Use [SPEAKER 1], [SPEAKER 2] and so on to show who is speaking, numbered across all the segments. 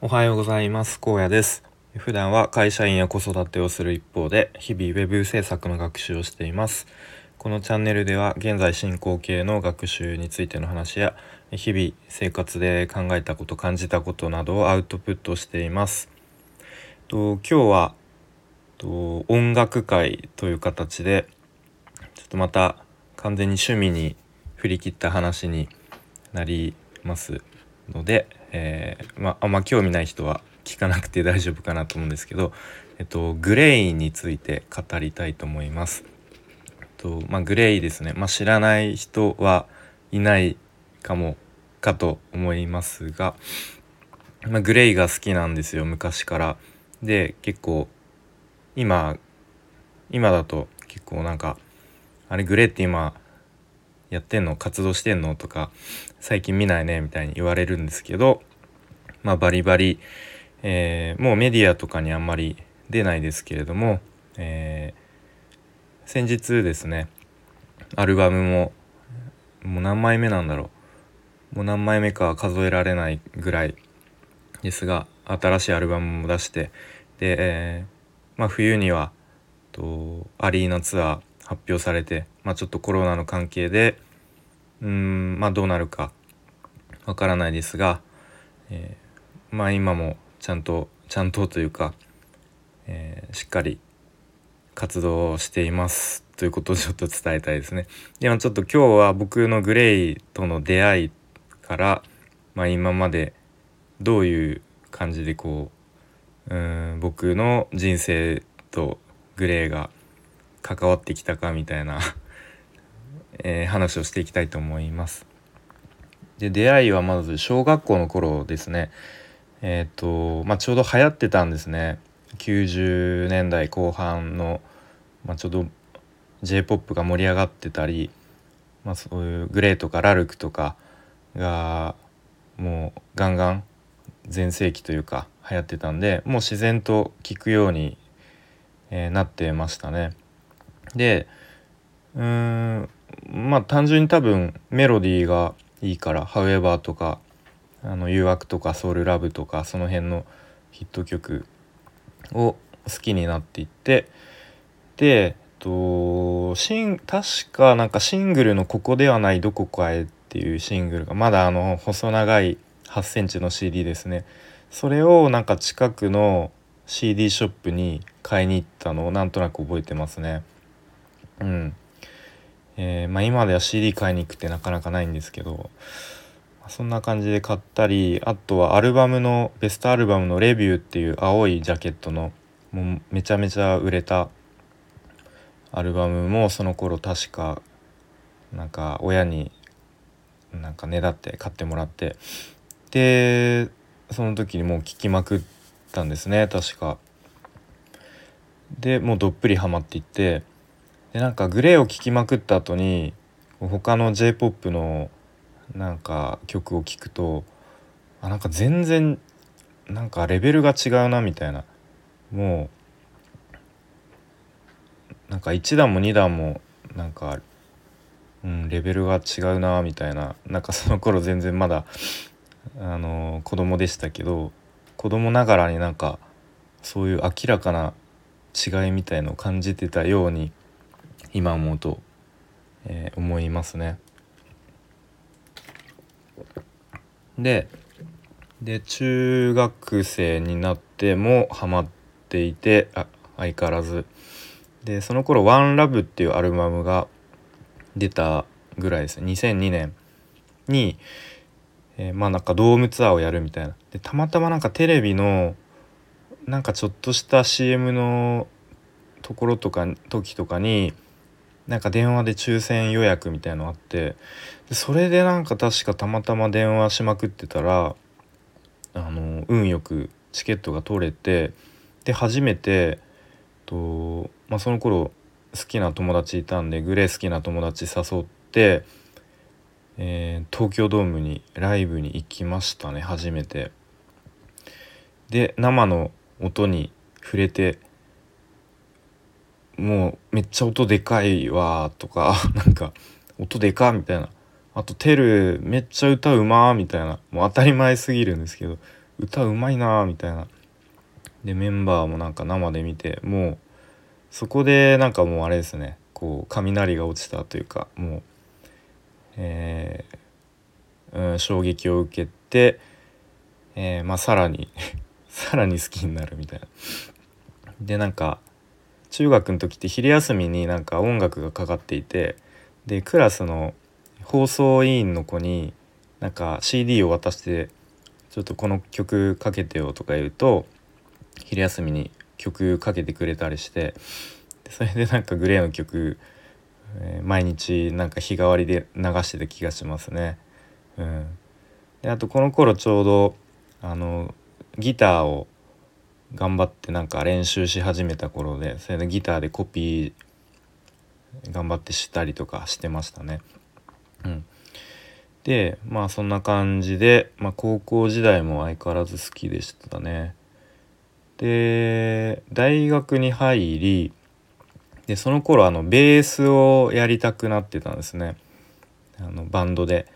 [SPEAKER 1] おはようございます。高野です。普段は会社員や子育てをする一方で日々ウェブ制作の学習をしています。このチャンネルでは現在進行形の学習についての話や日々生活で考えたこと感じたことなどをアウトプットしています。と今日はと音楽会という形でちょっとまた完全に趣味に振り切った話になります。ので、えー、まあんま興味ない人は聞かなくて大丈夫かなと思うんですけど、えっと、グレイについて語りたいと思います。えっとまあ、グレイですね、まあ、知らない人はいないかもかと思いますが、まあ、グレイが好きなんですよ昔から。で結構今今だと結構なんかあれグレイって今やってんの活動してんのとか最近見ないねみたいに言われるんですけどまあバリバリ、えー、もうメディアとかにあんまり出ないですけれども、えー、先日ですねアルバムももう何枚目なんだろう。もう何枚目か数えられないぐらいですが新しいアルバムも出してで、えー、まあ、冬にはとアリーナツアー発表されて、まあ、ちょっとコロナの関係でうんまあどうなるかわからないですが、えー、まあ今もちゃんとちゃんとというか、えー、しっかり活動をしていますということをちょっと伝えたいですね。でもちょっと今日は僕のグレイとの出会いから、まあ、今までどういう感じでこううん僕の人生とグレイが関わってきたかみたいなえー、話をしていきたいと思います。で出会いはまず小学校の頃ですね。えっ、ー、とまあ、ちょうど流行ってたんですね。90年代後半の、まあ、ちょうど j p o p が盛り上がってたり、まあ、そういうグレーとかラルクとかがもうガンガン全盛期というか流行ってたんでもう自然と聴くように、えー、なってましたね。でうんまあ単純に多分メロディーがいいから「However」とか「あの誘惑」とか「ソウルラブ」とかその辺のヒット曲を好きになっていってでとシン確かなんかシングルの「ここではないどこかへ」っていうシングルがまだあの細長い8センチの CD ですね。それをなんか近くの CD ショップに買いに行ったのをなんとなく覚えてますね。うん。えー、まあ、今では CD 買いに行くってなかなかないんですけどそんな感じで買ったりあとはアルバムのベストアルバムの「レビュー」っていう青いジャケットのもうめちゃめちゃ売れたアルバムもその頃確かなんか親になんかねだって買ってもらってでその時にもう聴きまくったんですね確か。でもうどっぷりハマっていってでなんかグレーを聴きまくった後に他の j p o p のなんか曲を聴くとあなんか全然なんかレベルが違うなみたいな。もうなんか1段も2段もなんか、うん、レベルが違うなみたいな。なんかその頃全然まだあの子供でしたけど子供ながらになんかそういう明らかな違いみたいのを感じてたように今思うと、えー、思いますね。でで中学生になってもハマっていてあ相変わらず。でその頃「ワンラブっていうアルバムが出たぐらいです。ね2002年に、えー、まあなんかドームツアーをやるみたいな。でたまたまなんかテレビのなんかちょっとした CM のところとか時とかになんか電話で抽選予約みたいのあってでそれでなんか確かたまたま電話しまくってたらあの運よくチケットが取れてで初めてと、まあ、その頃好きな友達いたんでグレー好きな友達誘って、えー、東京ドームにライブに行きましたね初めて。で生の音に触れてもうめっちゃ音でかいわとか なんか音でかみたいな。あと「テルめっちゃ歌うま」みたいな。もう当たり前すぎるんですけど歌うまいなみたいな。でメンバーもなんか生で見てもうそこでなんかもうあれですね。こう雷が落ちたというかもう、えー、うん、衝撃を受けて、えー、まあ、さらに さらに好きになるみたいな。でなんか中学の時って昼休みになんか音楽がかかっていてでクラスの放送委員の子になんか CD を渡してちょっとこの曲かけてよとか言うと昼休みに曲かけてくれたりしてそれでなんかグレーの曲、えー、毎日なんか日替わりで流してた気がしますね。うん、であとこの頃ちょうどあのギターを頑張ってなんか練習し始めた頃でそれでギターでコピー頑張ってしたりとかしてましたね。うん、でまあそんな感じで、まあ、高校時代も相変わらず好きでしたね。で大学に入りでその頃あのベースをやりたくなってたんですねあのバンドで。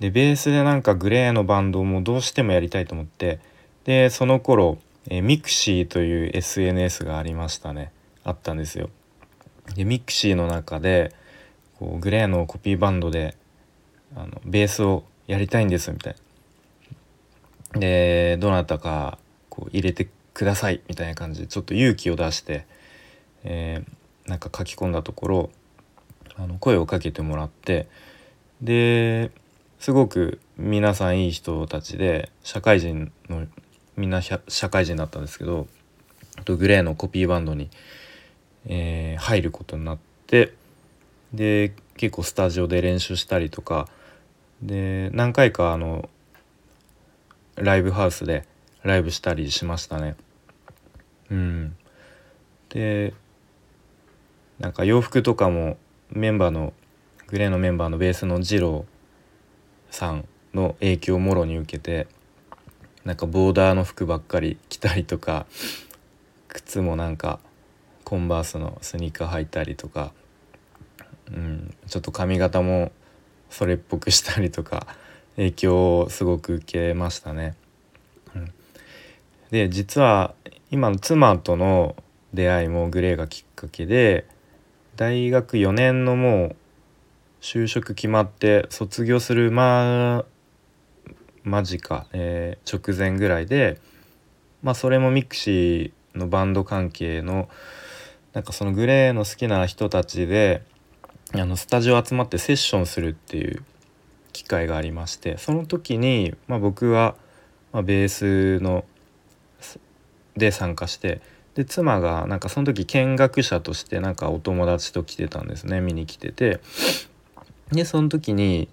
[SPEAKER 1] でベースでなんか GLAY のバンドもどうしてもやりたいと思ってでその頃え mixi という SNS がありましたねあったんですよ。で mixi の中でこう GLAY のコピーバンドであのベースをやりたいんですみたいな。でどなたかこう入れてくださいみたいな感じでちょっと勇気を出して、えー、なんか書き込んだところあの声をかけてもらってですごく皆さんいい人たちで社会人のみんな社会人だったんですけどグレーのコピーバンドに、えー、入ることになってで結構スタジオで練習したりとかで何回かあのライブハウスでライブしたりしましたね。うん、でなんか洋服とかもメンバーのグレーのメンバーのベースの二郎さんの影響をもろに受けてなんかボーダーの服ばっかり着たりとか靴もなんかコンバースのスニーカー履いたりとか、うん、ちょっと髪型もそれっぽくしたりとか影響をすごく受けましたね。うん、で実は今の妻との出会いも GLAY がきっかけで大学4年のもう就職決まって卒業するま間近、えー、直前ぐらいでまあそれも mixi のバンド関係のなんかその GLAY の好きな人たちであのスタジオ集まってセッションするっていう機会がありましてその時に、まあ、僕は、まあ、ベースので参加してで妻がなんかその時見学者としてなんかお友達と来てたんですね見に来てて。でその時に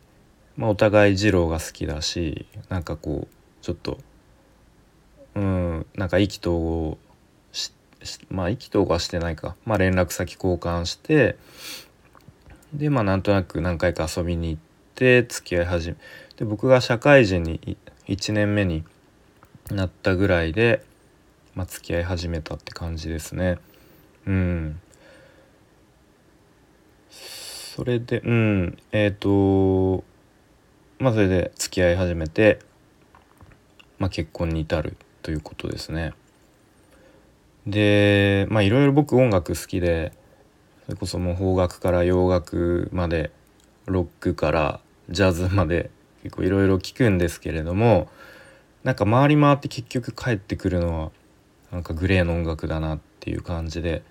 [SPEAKER 1] まあ、お互い二郎が好きだしなんかこうちょっとうんなんか意気投合しまあ意気投合はしてないか、まあ、連絡先交換してでまあなんとなく何回か遊びに行って付き合い始めで僕が社会人に1年目になったぐらいで、まあ、付き合い始めたって感じですね。うん。それでうん。えっ、ー、とまあそれで付き合い始めて、まあ、結婚に至るということですね。でまあいろいろ僕音楽好きでそれこそもう邦楽から洋楽までロックからジャズまで結構いろいろ聞くんですけれどもなんか回り回って結局帰ってくるのはなんかグレーの音楽だなっていう感じで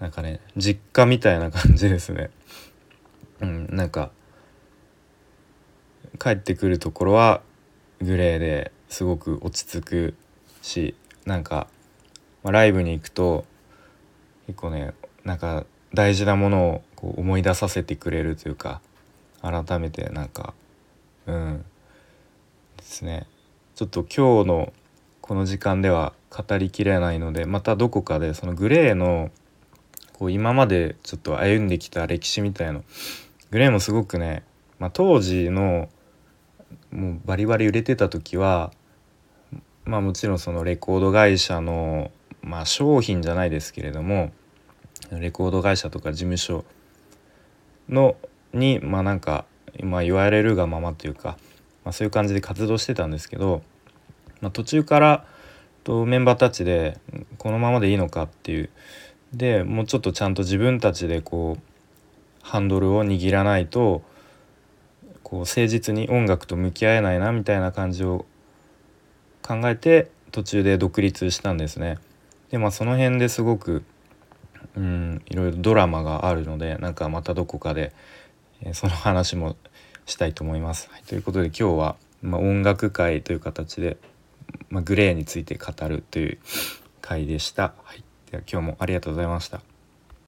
[SPEAKER 1] なんかね実家みたいな感じですね。うん、なんか帰ってくるところはグレーですごく落ち着くしなんか、まあ、ライブに行くと結構ねなんか大事なものをこう思い出させてくれるというか改めてなんかうんですね。ちょっと今日のこの時間では語りきれないのでまたどこかでそのグレーのこう今までちょっと歩んできた歴史みたいのグレーもすごくね、まあ、当時のもうバリバリ売れてた時はまあもちろんそのレコード会社のまあ商品じゃないですけれどもレコード会社とか事務所のにまあなんか、まあ、言われるがままというか、まあ、そういう感じで活動してたんですけどまあ、途中からとメンバーたちでこのままでいいのかっていう。でもうちょっとちゃんと自分たちでこうハンドルを握らないとこう誠実に音楽と向き合えないなみたいな感じを考えて途中で独立したんですね。でまあその辺ですごくうんいろいろドラマがあるのでなんかまたどこかで、えー、その話もしたいと思います。はい、ということで今日は、まあ、音楽会という形で、まあ、グレーについて語るという回でした。はい、では今日もありがとうございました。